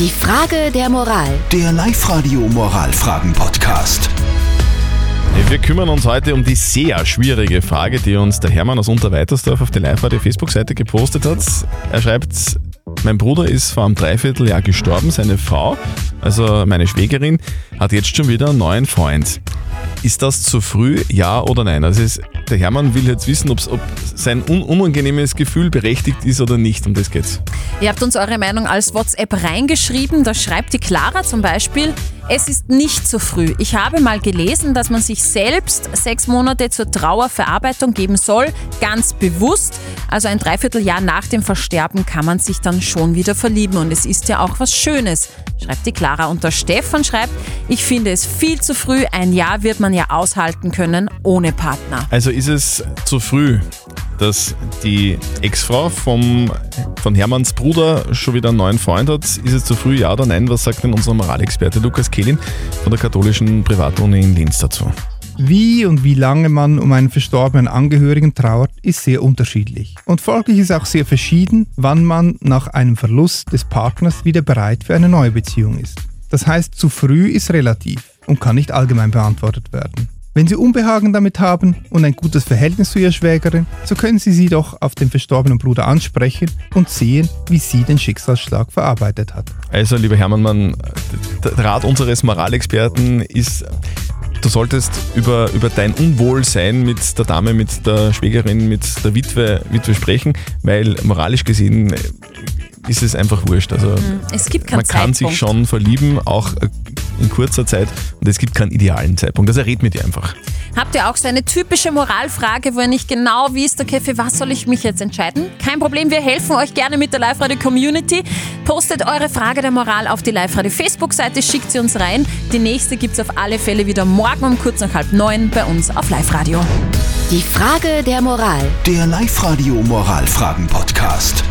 Die Frage der Moral. Der Live-Radio Moralfragen-Podcast. Wir kümmern uns heute um die sehr schwierige Frage, die uns der Hermann aus Unterweitersdorf auf der Live-Radio-Facebook-Seite gepostet hat. Er schreibt, mein Bruder ist vor einem Dreivierteljahr gestorben, seine Frau, also meine Schwägerin, hat jetzt schon wieder einen neuen Freund. Ist das zu früh, ja oder nein? Also es, der Hermann will jetzt wissen, ob sein un unangenehmes Gefühl berechtigt ist oder nicht. Um das geht's. Ihr habt uns eure Meinung als WhatsApp reingeschrieben. Da schreibt die Clara zum Beispiel, es ist nicht zu früh. Ich habe mal gelesen, dass man sich selbst sechs Monate zur Trauerverarbeitung geben soll, ganz bewusst. Also ein Dreivierteljahr nach dem Versterben kann man sich dann schon wieder verlieben und es ist ja auch was Schönes, schreibt die Clara. Und der Stefan schreibt, ich finde es viel zu früh. Ein Jahr wird man ja aushalten können ohne Partner. Also ist es zu früh, dass die Ex-Frau von Hermanns Bruder schon wieder einen neuen Freund hat. Ist es zu früh, ja oder nein? Was sagt denn unser Moralexperte Lukas Kehlin von der katholischen Privatuni in Linz dazu? Wie und wie lange man um einen verstorbenen Angehörigen trauert, ist sehr unterschiedlich. Und folglich ist auch sehr verschieden, wann man nach einem Verlust des Partners wieder bereit für eine neue Beziehung ist. Das heißt, zu früh ist relativ und kann nicht allgemein beantwortet werden. Wenn Sie Unbehagen damit haben und ein gutes Verhältnis zu Ihrer Schwägerin, so können Sie sie doch auf den verstorbenen Bruder ansprechen und sehen, wie sie den Schicksalsschlag verarbeitet hat. Also, lieber Hermann, man, der Rat unseres Moralexperten ist, du solltest über, über dein Unwohlsein mit der Dame, mit der Schwägerin, mit der Witwe, Witwe sprechen, weil moralisch gesehen ist es einfach wurscht. Also Es gibt keinen man kann sich Zeitpunkt. schon verlieben, auch in kurzer Zeit, und es gibt keinen idealen Zeitpunkt. Also red mit dir einfach. Habt ihr auch so eine typische Moralfrage, wo ihr nicht genau wisst, okay, für was soll ich mich jetzt entscheiden? Kein Problem, wir helfen euch gerne mit der Live-Radio-Community. Postet eure Frage der Moral auf die Live-Radio-Facebook-Seite, schickt sie uns rein. Die nächste gibt es auf alle Fälle wieder morgen um kurz nach halb neun bei uns auf Live-Radio. Die Frage der Moral. Der Live-Radio Moralfragen-Podcast.